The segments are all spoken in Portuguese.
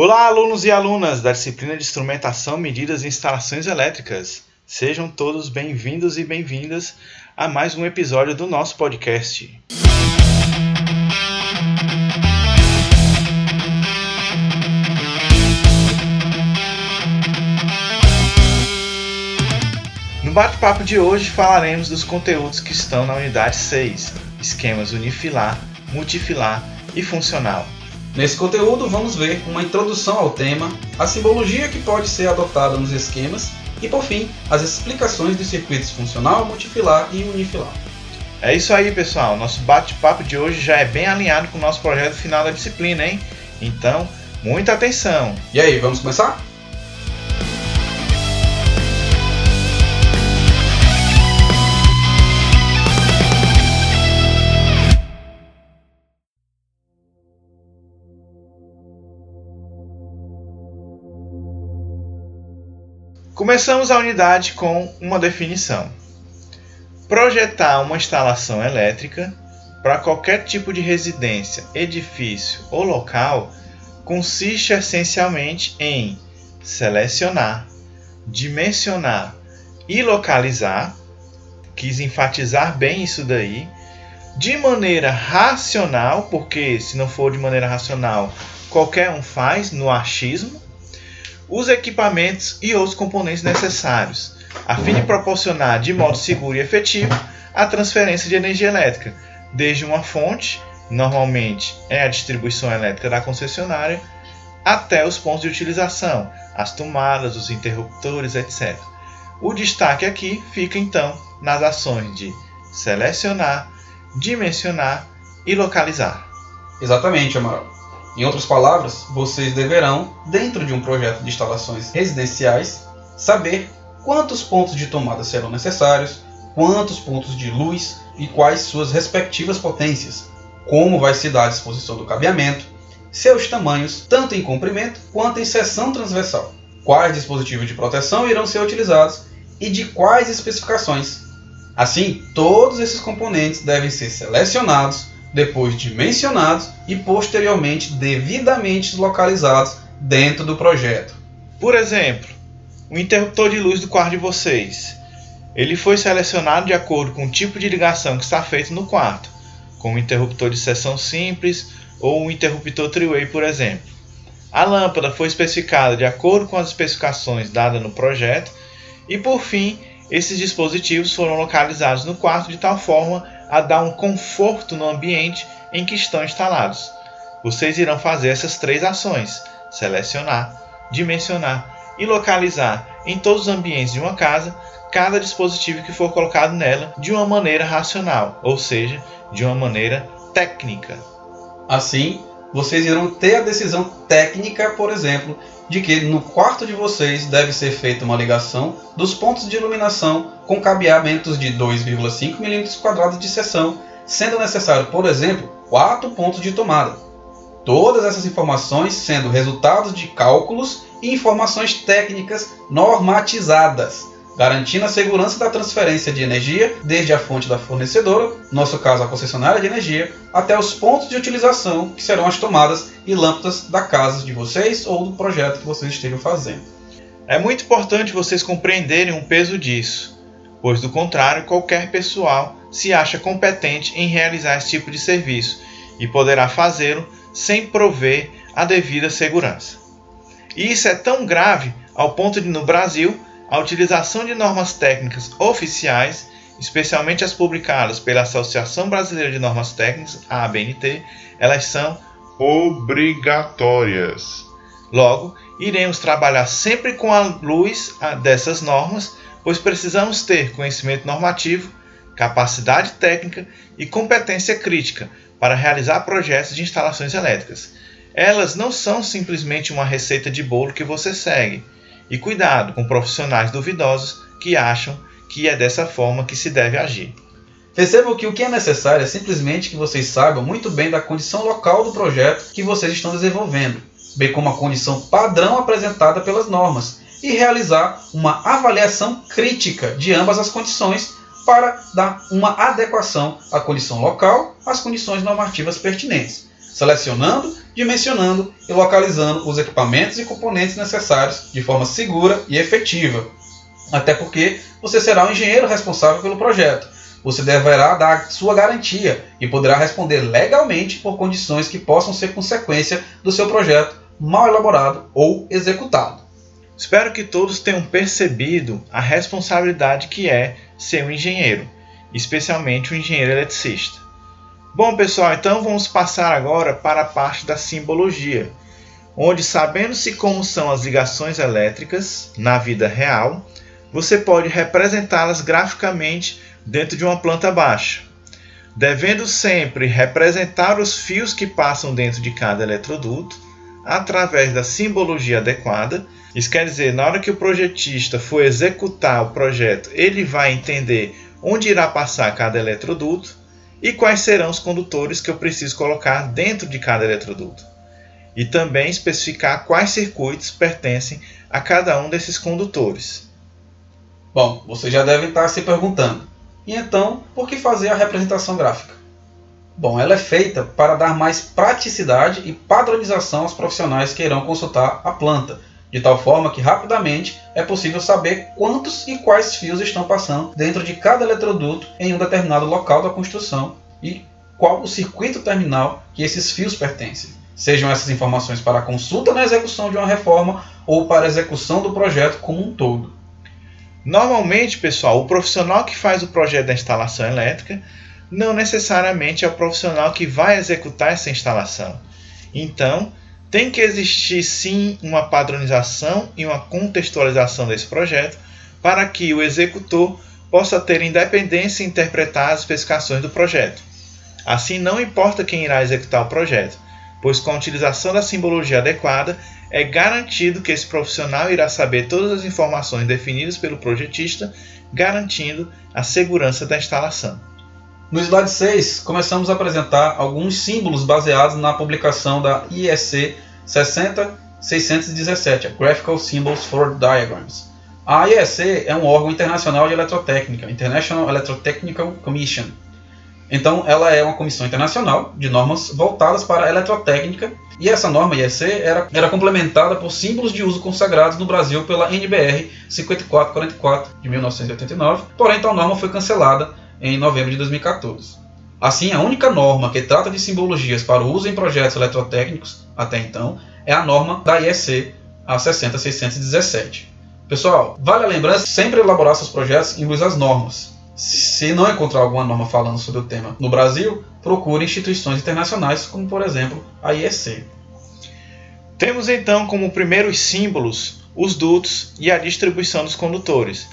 Olá, alunos e alunas da disciplina de Instrumentação, Medidas e Instalações Elétricas. Sejam todos bem-vindos e bem-vindas a mais um episódio do nosso podcast. No bate-papo de hoje falaremos dos conteúdos que estão na unidade 6, esquemas unifilar, multifilar e funcional. Nesse conteúdo, vamos ver uma introdução ao tema, a simbologia que pode ser adotada nos esquemas e, por fim, as explicações dos circuitos funcional, multifilar e unifilar. É isso aí, pessoal. Nosso bate-papo de hoje já é bem alinhado com o nosso projeto final da disciplina, hein? Então, muita atenção! E aí, vamos começar? Começamos a unidade com uma definição. Projetar uma instalação elétrica para qualquer tipo de residência, edifício ou local consiste essencialmente em selecionar, dimensionar e localizar, quis enfatizar bem isso daí, de maneira racional, porque se não for de maneira racional, qualquer um faz no achismo, os equipamentos e outros componentes necessários, a fim de proporcionar de modo seguro e efetivo a transferência de energia elétrica, desde uma fonte, normalmente é a distribuição elétrica da concessionária, até os pontos de utilização, as tomadas, os interruptores, etc. O destaque aqui fica então nas ações de selecionar, dimensionar e localizar. Exatamente, Amaral. Em outras palavras, vocês deverão, dentro de um projeto de instalações residenciais, saber quantos pontos de tomada serão necessários, quantos pontos de luz e quais suas respectivas potências, como vai se dar a disposição do cabeamento, seus tamanhos, tanto em comprimento quanto em seção transversal, quais dispositivos de proteção irão ser utilizados e de quais especificações. Assim, todos esses componentes devem ser selecionados depois dimensionados e posteriormente devidamente localizados dentro do projeto. Por exemplo, o interruptor de luz do quarto de vocês. Ele foi selecionado de acordo com o tipo de ligação que está feito no quarto, como um interruptor de seção simples ou um interruptor three-way, por exemplo. A lâmpada foi especificada de acordo com as especificações dadas no projeto e, por fim, esses dispositivos foram localizados no quarto de tal forma a dar um conforto no ambiente em que estão instalados. Vocês irão fazer essas três ações: selecionar, dimensionar e localizar em todos os ambientes de uma casa cada dispositivo que for colocado nela de uma maneira racional, ou seja, de uma maneira técnica. Assim, vocês irão ter a decisão técnica, por exemplo, de que no quarto de vocês deve ser feita uma ligação dos pontos de iluminação com cabeamentos de 2,5 mm de seção, sendo necessário, por exemplo, quatro pontos de tomada. Todas essas informações sendo resultados de cálculos e informações técnicas normatizadas garantindo a segurança da transferência de energia desde a fonte da fornecedora, no nosso caso a concessionária de energia, até os pontos de utilização que serão as tomadas e lâmpadas da casa de vocês ou do projeto que vocês estejam fazendo. É muito importante vocês compreenderem o peso disso, pois do contrário, qualquer pessoal se acha competente em realizar esse tipo de serviço e poderá fazê-lo sem prover a devida segurança. E isso é tão grave ao ponto de no Brasil a utilização de normas técnicas oficiais, especialmente as publicadas pela Associação Brasileira de Normas Técnicas, a ABNT, elas são obrigatórias. Logo, iremos trabalhar sempre com a luz dessas normas, pois precisamos ter conhecimento normativo, capacidade técnica e competência crítica para realizar projetos de instalações elétricas. Elas não são simplesmente uma receita de bolo que você segue e cuidado com profissionais duvidosos que acham que é dessa forma que se deve agir. Percebam que o que é necessário é simplesmente que vocês saibam muito bem da condição local do projeto que vocês estão desenvolvendo, bem como a condição padrão apresentada pelas normas, e realizar uma avaliação crítica de ambas as condições para dar uma adequação à condição local às condições normativas pertinentes. Selecionando, dimensionando e localizando os equipamentos e componentes necessários de forma segura e efetiva. Até porque você será o engenheiro responsável pelo projeto. Você deverá dar sua garantia e poderá responder legalmente por condições que possam ser consequência do seu projeto mal elaborado ou executado. Espero que todos tenham percebido a responsabilidade que é ser um engenheiro, especialmente um engenheiro eletricista. Bom, pessoal, então vamos passar agora para a parte da simbologia, onde, sabendo-se como são as ligações elétricas na vida real, você pode representá-las graficamente dentro de uma planta baixa, devendo sempre representar os fios que passam dentro de cada eletroduto através da simbologia adequada. Isso quer dizer, na hora que o projetista for executar o projeto, ele vai entender onde irá passar cada eletroduto e quais serão os condutores que eu preciso colocar dentro de cada eletroduto. E também especificar quais circuitos pertencem a cada um desses condutores. Bom, você já deve estar se perguntando: e então, por que fazer a representação gráfica? Bom, ela é feita para dar mais praticidade e padronização aos profissionais que irão consultar a planta, de tal forma que rapidamente é possível saber quantos e quais fios estão passando dentro de cada eletroduto em um determinado local da construção e qual o circuito terminal que esses fios pertencem. Sejam essas informações para consulta na execução de uma reforma ou para execução do projeto como um todo. Normalmente, pessoal, o profissional que faz o projeto da instalação elétrica não necessariamente é o profissional que vai executar essa instalação. Então, tem que existir sim uma padronização e uma contextualização desse projeto para que o executor possa ter independência em interpretar as especificações do projeto. Assim, não importa quem irá executar o projeto, pois com a utilização da simbologia adequada, é garantido que esse profissional irá saber todas as informações definidas pelo projetista, garantindo a segurança da instalação. No slide 6, começamos a apresentar alguns símbolos baseados na publicação da IEC 60617, Graphical Symbols for Diagrams. A IEC é um órgão internacional de eletrotécnica, International Electrotechnical Commission. Então, ela é uma comissão internacional de normas voltadas para a eletrotécnica, e essa norma IEC era, era complementada por símbolos de uso consagrados no Brasil pela NBR 5444 de 1989, porém tal norma foi cancelada em novembro de 2014. Assim, a única norma que trata de simbologias para o uso em projetos eletrotécnicos, até então, é a norma da IEC, a 60617. Pessoal, vale a lembrança sempre elaborar seus projetos em luz às normas. Se não encontrar alguma norma falando sobre o tema no Brasil, procure instituições internacionais, como por exemplo a IEC. Temos então como primeiros símbolos os dutos e a distribuição dos condutores.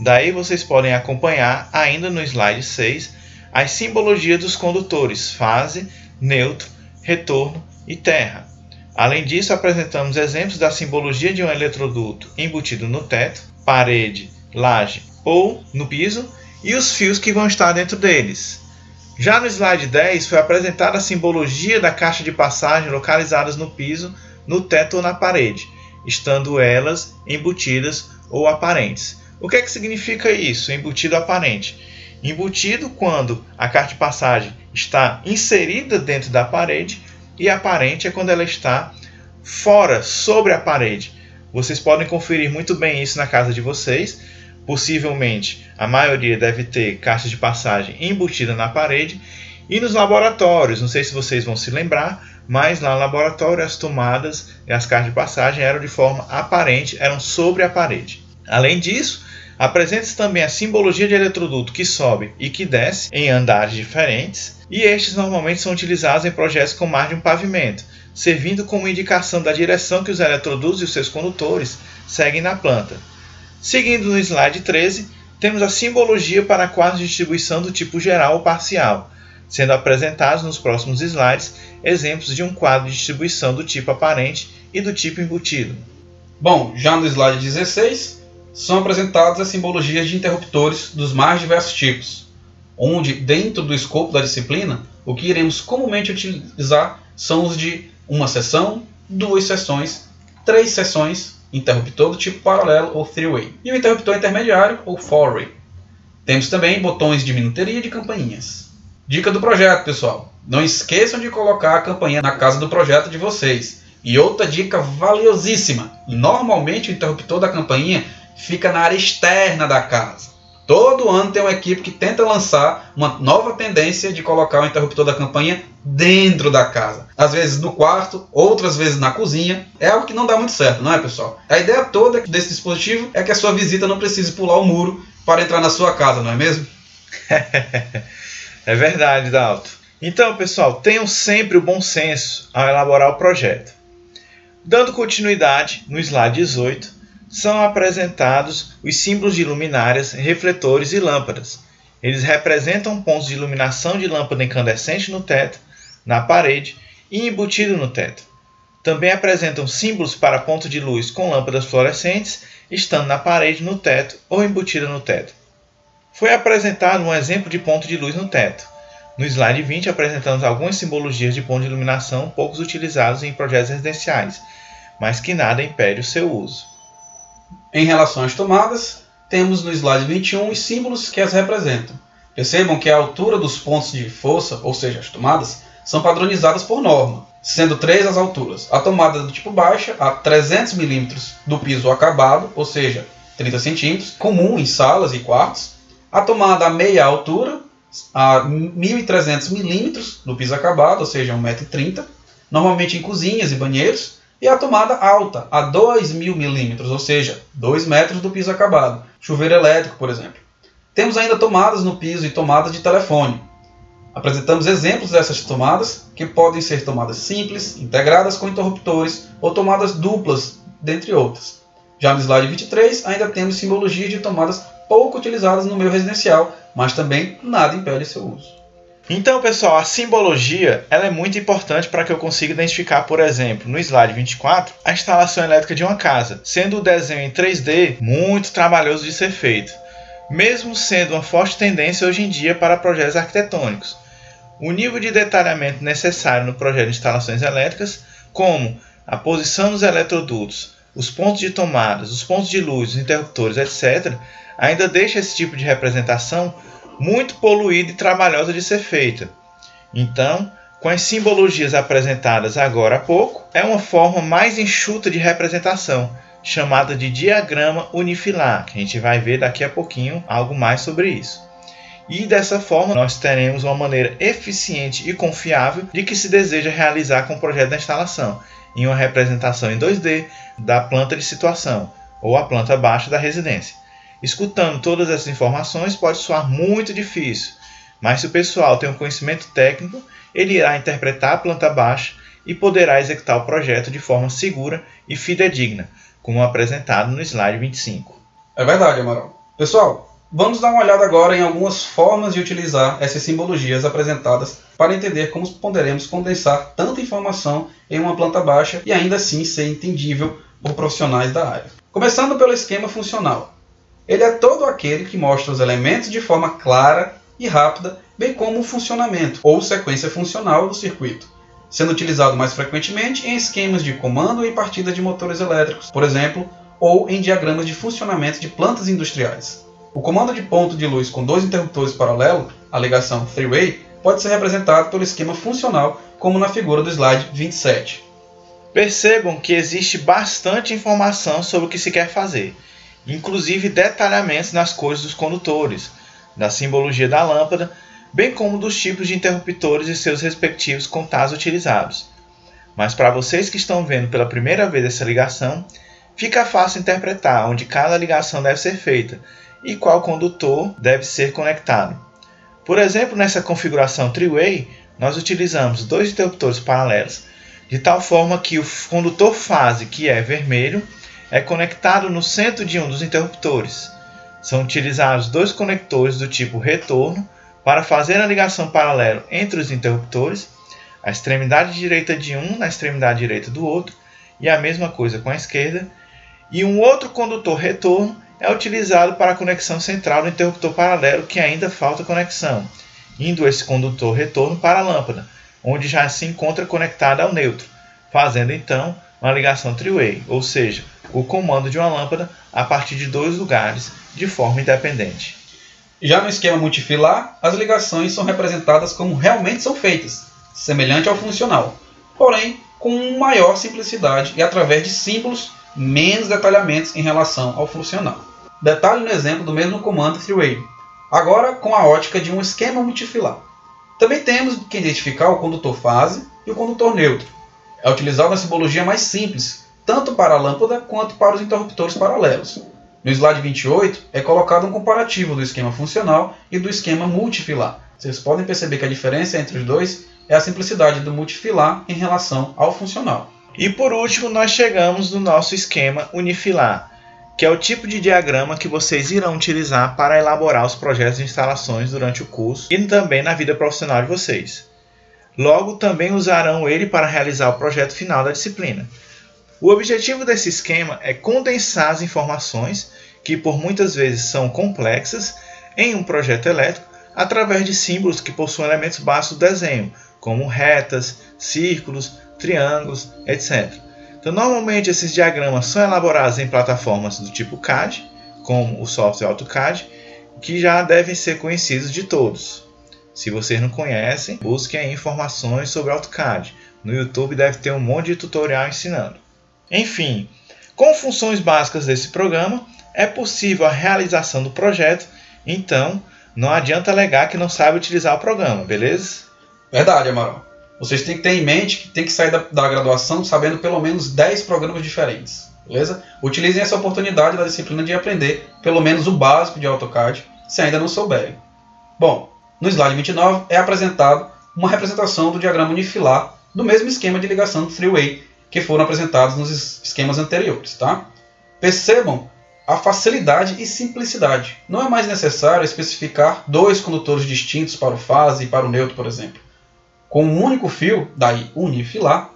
Daí vocês podem acompanhar, ainda no slide 6, as simbologias dos condutores fase, neutro, retorno e terra. Além disso, apresentamos exemplos da simbologia de um eletroduto embutido no teto, parede, laje ou no piso e os fios que vão estar dentro deles. Já no slide 10 foi apresentada a simbologia da caixa de passagem localizadas no piso, no teto ou na parede, estando elas embutidas ou aparentes. O que é que significa isso, embutido aparente? Embutido quando a carta de passagem está inserida dentro da parede e aparente é quando ela está fora, sobre a parede. Vocês podem conferir muito bem isso na casa de vocês. Possivelmente a maioria deve ter caixa de passagem embutida na parede. E nos laboratórios, não sei se vocês vão se lembrar, mas lá no laboratório as tomadas e as caixas de passagem eram de forma aparente, eram sobre a parede. Além disso, Apresenta-se também a simbologia de eletroduto que sobe e que desce em andares diferentes, e estes normalmente são utilizados em projetos com mais de um pavimento, servindo como indicação da direção que os eletrodutos e os seus condutores seguem na planta. Seguindo no slide 13, temos a simbologia para a quadro de distribuição do tipo geral ou parcial, sendo apresentados nos próximos slides exemplos de um quadro de distribuição do tipo aparente e do tipo embutido. Bom, já no slide 16, são apresentadas as simbologias de interruptores dos mais diversos tipos, onde, dentro do escopo da disciplina, o que iremos comumente utilizar são os de uma seção, duas seções, três seções, interruptor do tipo paralelo ou three-way, e o interruptor intermediário ou four-way. Temos também botões de minuteria e de campainhas. Dica do projeto, pessoal. Não esqueçam de colocar a campainha na casa do projeto de vocês. E outra dica valiosíssima: normalmente o interruptor da campainha fica na área externa da casa. Todo ano tem uma equipe que tenta lançar uma nova tendência de colocar o interruptor da campainha dentro da casa. Às vezes no quarto, outras vezes na cozinha. É algo que não dá muito certo, não é, pessoal? A ideia toda desse dispositivo é que a sua visita não precise pular o muro para entrar na sua casa, não é mesmo? é verdade, Dalton. Então, pessoal, tenham sempre o bom senso ao elaborar o projeto. Dando continuidade, no slide 18, são apresentados os símbolos de luminárias, refletores e lâmpadas. Eles representam pontos de iluminação de lâmpada incandescente no teto, na parede e embutido no teto. Também apresentam símbolos para pontos de luz com lâmpadas fluorescentes, estando na parede, no teto ou embutida no teto. Foi apresentado um exemplo de ponto de luz no teto. No slide 20 apresentamos algumas simbologias de ponto de iluminação poucos utilizados em projetos residenciais, mas que nada impede o seu uso. Em relação às tomadas, temos no slide 21 os símbolos que as representam. Percebam que a altura dos pontos de força, ou seja, as tomadas, são padronizadas por norma, sendo três as alturas. A tomada do tipo baixa a 300 mm do piso acabado, ou seja, 30 cm, comum em salas e quartos. A tomada a meia altura a 1.300 mm do piso acabado, ou seja, 1,30m, normalmente em cozinhas e banheiros e a tomada alta, a 2.000 milímetros, ou seja, 2 metros do piso acabado. Chuveiro elétrico, por exemplo. Temos ainda tomadas no piso e tomadas de telefone. Apresentamos exemplos dessas tomadas, que podem ser tomadas simples, integradas com interruptores, ou tomadas duplas, dentre outras. Já no slide 23, ainda temos simbologias de tomadas pouco utilizadas no meio residencial, mas também nada impede seu uso. Então, pessoal, a simbologia ela é muito importante para que eu consiga identificar, por exemplo, no slide 24, a instalação elétrica de uma casa, sendo o desenho em 3D muito trabalhoso de ser feito, mesmo sendo uma forte tendência hoje em dia para projetos arquitetônicos. O nível de detalhamento necessário no projeto de instalações elétricas, como a posição dos eletrodutos, os pontos de tomadas, os pontos de luz, os interruptores, etc., ainda deixa esse tipo de representação muito poluída e trabalhosa de ser feita. Então, com as simbologias apresentadas agora há pouco, é uma forma mais enxuta de representação, chamada de diagrama unifilar, que a gente vai ver daqui a pouquinho algo mais sobre isso. E dessa forma, nós teremos uma maneira eficiente e confiável de que se deseja realizar com o projeto da instalação, em uma representação em 2D da planta de situação ou a planta baixa da residência. Escutando todas essas informações pode soar muito difícil, mas se o pessoal tem um conhecimento técnico, ele irá interpretar a planta baixa e poderá executar o projeto de forma segura e fidedigna, como apresentado no slide 25. É verdade, Amaral. Pessoal, vamos dar uma olhada agora em algumas formas de utilizar essas simbologias apresentadas para entender como poderemos condensar tanta informação em uma planta baixa e ainda assim ser entendível por profissionais da área. Começando pelo esquema funcional. Ele é todo aquele que mostra os elementos de forma clara e rápida, bem como o funcionamento ou sequência funcional do circuito, sendo utilizado mais frequentemente em esquemas de comando e partida de motores elétricos, por exemplo, ou em diagramas de funcionamento de plantas industriais. O comando de ponto de luz com dois interruptores paralelos, a ligação three-way, pode ser representado pelo esquema funcional, como na figura do slide 27. Percebam que existe bastante informação sobre o que se quer fazer inclusive detalhamentos nas cores dos condutores, da simbologia da lâmpada, bem como dos tipos de interruptores e seus respectivos contatos utilizados. Mas para vocês que estão vendo pela primeira vez essa ligação, fica fácil interpretar onde cada ligação deve ser feita e qual condutor deve ser conectado. Por exemplo, nessa configuração three-way, nós utilizamos dois interruptores paralelos, de tal forma que o condutor fase, que é vermelho, é conectado no centro de um dos interruptores. São utilizados dois conectores do tipo retorno para fazer a ligação paralela entre os interruptores, a extremidade direita de um na extremidade direita do outro, e a mesma coisa com a esquerda, e um outro condutor retorno é utilizado para a conexão central do interruptor paralelo que ainda falta conexão, indo esse condutor retorno para a lâmpada, onde já se encontra conectada ao neutro, fazendo então uma ligação three-way, ou seja, o comando de uma lâmpada a partir de dois lugares de forma independente. Já no esquema multifilar, as ligações são representadas como realmente são feitas, semelhante ao funcional, porém com maior simplicidade e através de símbolos menos detalhamentos em relação ao funcional. Detalhe no exemplo do mesmo comando three-way, agora com a ótica de um esquema multifilar. Também temos que identificar o condutor fase e o condutor neutro. É utilizado a simbologia mais simples, tanto para a lâmpada quanto para os interruptores paralelos. No slide 28 é colocado um comparativo do esquema funcional e do esquema multifilar. Vocês podem perceber que a diferença entre os dois é a simplicidade do multifilar em relação ao funcional. E por último, nós chegamos no nosso esquema unifilar, que é o tipo de diagrama que vocês irão utilizar para elaborar os projetos de instalações durante o curso e também na vida profissional de vocês. Logo, também usarão ele para realizar o projeto final da disciplina. O objetivo desse esquema é condensar as informações, que por muitas vezes são complexas, em um projeto elétrico através de símbolos que possuem elementos básicos do desenho, como retas, círculos, triângulos, etc. Então, normalmente esses diagramas são elaborados em plataformas do tipo CAD, como o software AutoCAD, que já devem ser conhecidos de todos. Se vocês não conhecem, busquem informações sobre AutoCAD. No YouTube deve ter um monte de tutorial ensinando. Enfim, com funções básicas desse programa, é possível a realização do projeto, então não adianta alegar que não sabe utilizar o programa, beleza? Verdade, Amaral. Vocês têm que ter em mente que tem que sair da, da graduação sabendo pelo menos 10 programas diferentes, beleza? Utilizem essa oportunidade da disciplina de aprender pelo menos o básico de AutoCAD, se ainda não souberem. Bom, no slide 29 é apresentado uma representação do diagrama unifilar do mesmo esquema de ligação three-way que foram apresentados nos esquemas anteriores. Tá? Percebam a facilidade e simplicidade. Não é mais necessário especificar dois condutores distintos para o fase e para o neutro, por exemplo. Com um único fio, daí unifilar,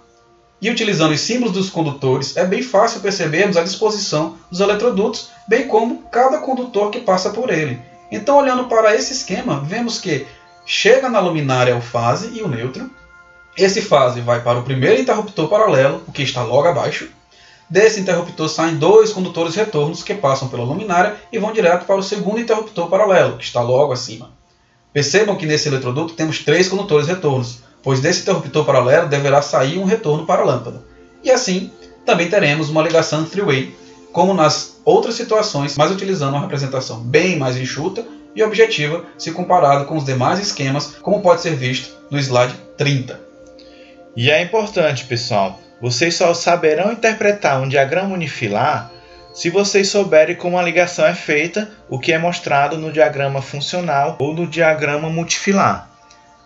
e utilizando os símbolos dos condutores, é bem fácil percebermos a disposição dos eletrodutos, bem como cada condutor que passa por ele. Então, olhando para esse esquema, vemos que chega na luminária o fase e o neutro, esse fase vai para o primeiro interruptor paralelo, o que está logo abaixo. Desse interruptor saem dois condutores retornos que passam pela luminária e vão direto para o segundo interruptor paralelo, que está logo acima. Percebam que nesse eletroduto temos três condutores retornos, pois desse interruptor paralelo deverá sair um retorno para a lâmpada. E assim, também teremos uma ligação three-way, como nas outras situações, mas utilizando uma representação bem mais enxuta e objetiva se comparado com os demais esquemas, como pode ser visto no slide 30. E é importante, pessoal, vocês só saberão interpretar um diagrama unifilar se vocês souberem como a ligação é feita, o que é mostrado no diagrama funcional ou no diagrama multifilar.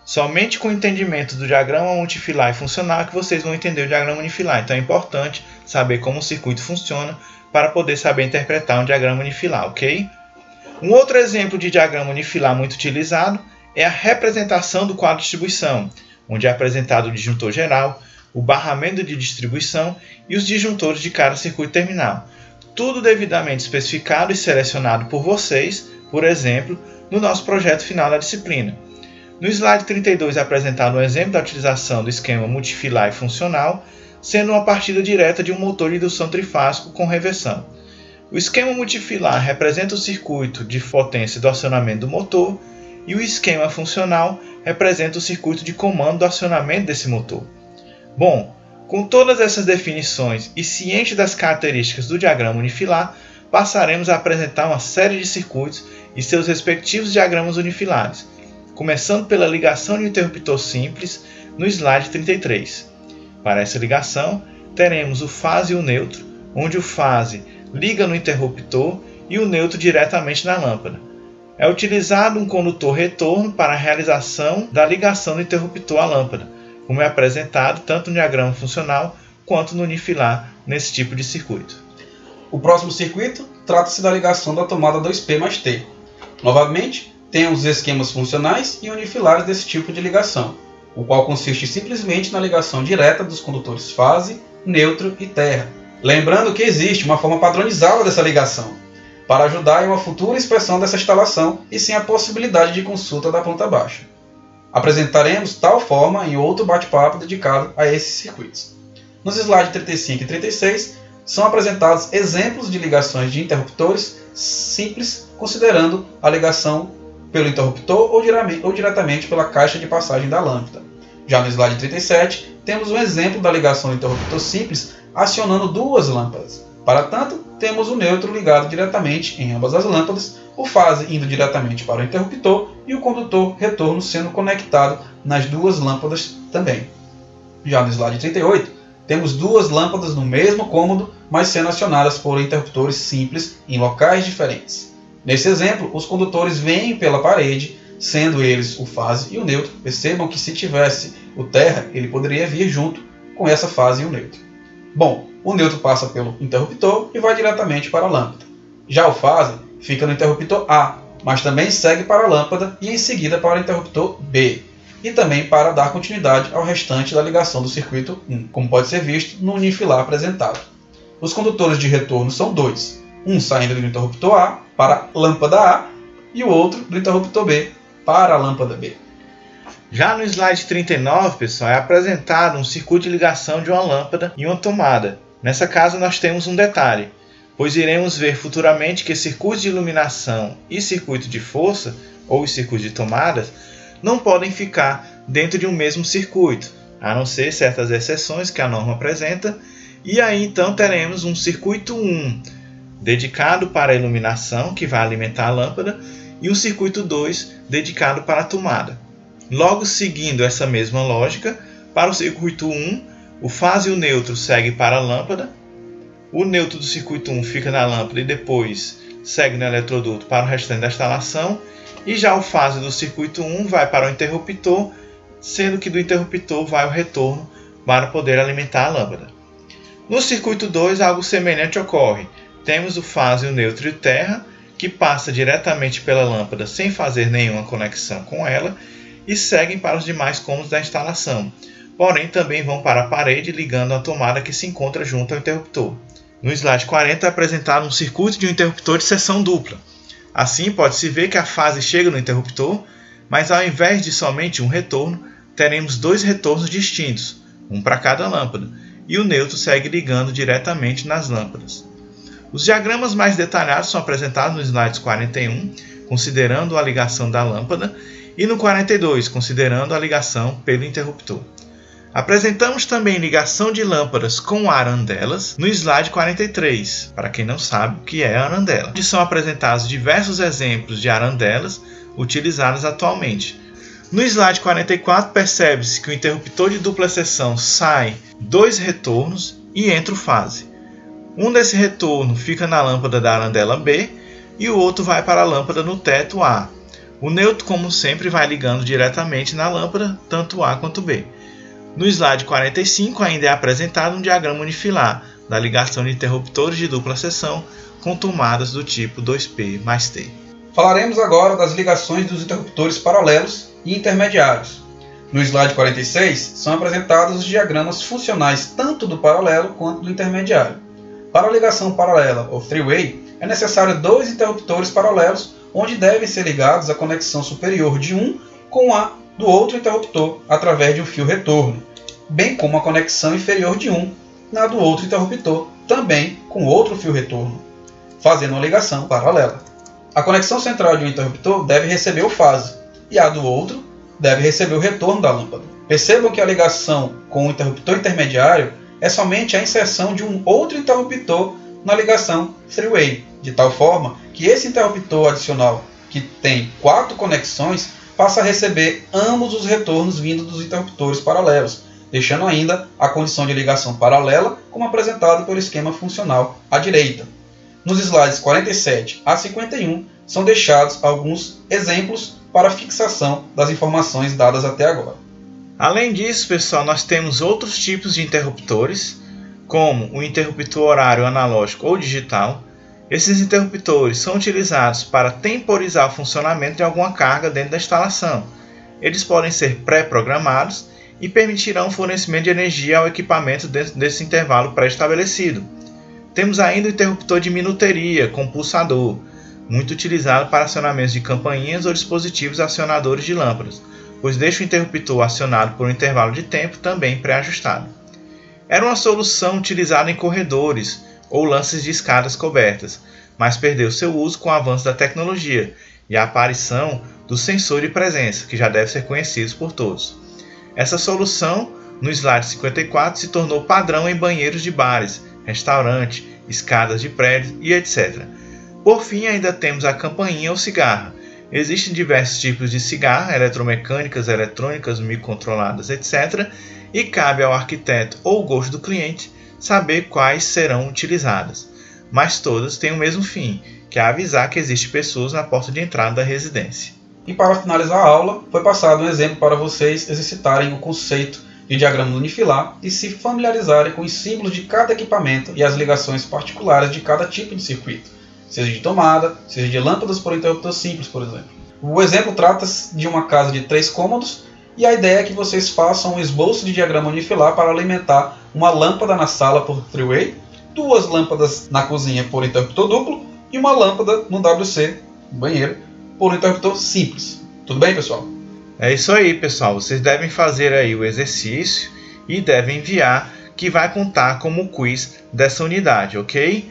Somente com o entendimento do diagrama multifilar e funcional é que vocês vão entender o diagrama unifilar. Então é importante saber como o circuito funciona para poder saber interpretar um diagrama unifilar, ok? Um outro exemplo de diagrama unifilar muito utilizado é a representação do quadro de distribuição, onde é apresentado o disjuntor geral, o barramento de distribuição e os disjuntores de cada circuito terminal. Tudo devidamente especificado e selecionado por vocês, por exemplo, no nosso projeto final da disciplina. No slide 32 é apresentado um exemplo da utilização do esquema multifilar e funcional, sendo uma partida direta de um motor de indução trifásico com reversão. O esquema multifilar representa o circuito de potência do acionamento do motor e o esquema funcional representa o circuito de comando do acionamento desse motor. Bom, com todas essas definições e ciente das características do diagrama unifilar, passaremos a apresentar uma série de circuitos e seus respectivos diagramas unifilares, começando pela ligação de interruptor simples no slide 33. Para essa ligação, teremos o fase e o neutro, onde o fase liga no interruptor e o neutro diretamente na lâmpada. É utilizado um condutor retorno para a realização da ligação do interruptor à lâmpada, como é apresentado tanto no diagrama funcional quanto no unifilar nesse tipo de circuito. O próximo circuito trata-se da ligação da tomada 2P mais T. Novamente, temos esquemas funcionais e unifilares desse tipo de ligação, o qual consiste simplesmente na ligação direta dos condutores fase, neutro e terra. Lembrando que existe uma forma padronizada dessa ligação, para ajudar em uma futura inspeção dessa instalação e sem a possibilidade de consulta da planta baixa. Apresentaremos tal forma em outro bate-papo dedicado a esses circuitos. Nos slides 35 e 36 são apresentados exemplos de ligações de interruptores simples, considerando a ligação pelo interruptor ou, ou diretamente pela caixa de passagem da lâmpada. Já no slide 37, temos um exemplo da ligação do interruptor simples acionando duas lâmpadas. Para tanto, temos o neutro ligado diretamente em ambas as lâmpadas, o fase indo diretamente para o interruptor e o condutor retorno sendo conectado nas duas lâmpadas também. Já no slide 38, temos duas lâmpadas no mesmo cômodo, mas sendo acionadas por interruptores simples em locais diferentes. Nesse exemplo, os condutores vêm pela parede, sendo eles o fase e o neutro. Percebam que se tivesse o terra, ele poderia vir junto com essa fase e o neutro. Bom, o neutro passa pelo interruptor e vai diretamente para a lâmpada. Já o fase fica no interruptor A, mas também segue para a lâmpada e em seguida para o interruptor B, e também para dar continuidade ao restante da ligação do circuito 1, como pode ser visto no unifilar apresentado. Os condutores de retorno são dois, um saindo do interruptor A para a lâmpada A e o outro do interruptor B para a lâmpada B. Já no slide 39, pessoal, é apresentado um circuito de ligação de uma lâmpada e uma tomada. Nessa casa nós temos um detalhe, pois iremos ver futuramente que circuitos de iluminação e circuito de força, ou os circuitos de tomadas, não podem ficar dentro de um mesmo circuito, a não ser certas exceções que a norma apresenta, e aí então teremos um circuito 1 dedicado para a iluminação, que vai alimentar a lâmpada, e um circuito 2 dedicado para a tomada. Logo seguindo essa mesma lógica, para o circuito 1, o fase e o neutro segue para a lâmpada, o neutro do circuito 1 fica na lâmpada e depois segue no eletroduto para o restante da instalação, e já o fase do circuito 1 vai para o interruptor, sendo que do interruptor vai o retorno para poder alimentar a lâmpada. No circuito 2, algo semelhante ocorre. Temos o fase, o neutro e o terra, que passa diretamente pela lâmpada sem fazer nenhuma conexão com ela e seguem para os demais cômodos da instalação. Porém, também vão para a parede ligando a tomada que se encontra junto ao interruptor. No slide 40 é apresentado um circuito de um interruptor de seção dupla. Assim, pode-se ver que a fase chega no interruptor, mas ao invés de somente um retorno, teremos dois retornos distintos, um para cada lâmpada, e o neutro segue ligando diretamente nas lâmpadas. Os diagramas mais detalhados são apresentados no slide 41, considerando a ligação da lâmpada, e no 42, considerando a ligação pelo interruptor. Apresentamos também ligação de lâmpadas com arandelas no slide 43, para quem não sabe o que é arandela. Onde são apresentados diversos exemplos de arandelas utilizadas atualmente. No slide 44 percebe-se que o interruptor de dupla seção sai dois retornos e entra o fase. Um desse retorno fica na lâmpada da arandela B e o outro vai para a lâmpada no teto A. O neutro, como sempre, vai ligando diretamente na lâmpada, tanto A quanto B. No slide 45 ainda é apresentado um diagrama unifilar da ligação de interruptores de dupla seção com tomadas do tipo 2P mais T. Falaremos agora das ligações dos interruptores paralelos e intermediários. No slide 46 são apresentados os diagramas funcionais tanto do paralelo quanto do intermediário. Para a ligação paralela ou three-way é necessário dois interruptores paralelos onde devem ser ligados a conexão superior de um com a do outro interruptor através de um fio retorno, bem como a conexão inferior de um na do outro interruptor, também com outro fio retorno, fazendo uma ligação paralela. A conexão central de um interruptor deve receber o fase, e a do outro deve receber o retorno da lâmpada. Percebam que a ligação com o interruptor intermediário é somente a inserção de um outro interruptor na ligação three-way, de tal forma que esse interruptor adicional, que tem quatro conexões, passa a receber ambos os retornos vindos dos interruptores paralelos, deixando ainda a condição de ligação paralela como apresentado pelo esquema funcional à direita. Nos slides 47 a 51 são deixados alguns exemplos para fixação das informações dadas até agora. Além disso, pessoal, nós temos outros tipos de interruptores, como o interruptor horário analógico ou digital, esses interruptores são utilizados para temporizar o funcionamento de alguma carga dentro da instalação. Eles podem ser pré-programados e permitirão o fornecimento de energia ao equipamento dentro desse intervalo pré-estabelecido. Temos ainda o interruptor de minuteria com pulsador, muito utilizado para acionamentos de campainhas ou dispositivos acionadores de lâmpadas, pois deixa o interruptor acionado por um intervalo de tempo também pré-ajustado. Era uma solução utilizada em corredores, ou lances de escadas cobertas, mas perdeu seu uso com o avanço da tecnologia e a aparição do sensor de presença, que já deve ser conhecido por todos. Essa solução, no slide 54, se tornou padrão em banheiros de bares, restaurantes, escadas de prédios e etc. Por fim, ainda temos a campainha ou cigarra. Existem diversos tipos de cigarra, eletromecânicas, eletrônicas, microcontroladas, etc. E cabe ao arquiteto ou gosto do cliente saber quais serão utilizadas. Mas todas têm o mesmo fim, que é avisar que existem pessoas na porta de entrada da residência. E para finalizar a aula, foi passado um exemplo para vocês exercitarem o conceito de diagrama unifilar e se familiarizarem com os símbolos de cada equipamento e as ligações particulares de cada tipo de circuito, seja de tomada, seja de lâmpadas por interruptor simples, por exemplo. O exemplo trata-se de uma casa de três cômodos e a ideia é que vocês façam um esboço de diagrama unifilar para alimentar uma lâmpada na sala por three-way, duas lâmpadas na cozinha por interruptor duplo e uma lâmpada no WC, no banheiro, por interruptor simples. Tudo bem, pessoal? É isso aí, pessoal. Vocês devem fazer aí o exercício e devem enviar, que vai contar como quiz dessa unidade, ok?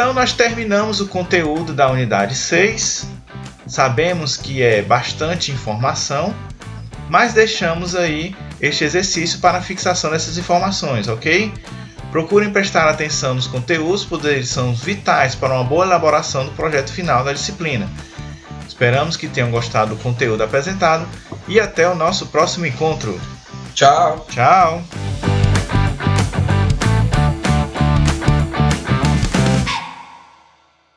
Então nós terminamos o conteúdo da unidade 6 Sabemos que é bastante informação, mas deixamos aí este exercício para a fixação dessas informações, ok? Procurem prestar atenção nos conteúdos, pois eles são vitais para uma boa elaboração do projeto final da disciplina. Esperamos que tenham gostado do conteúdo apresentado e até o nosso próximo encontro. Tchau! Tchau!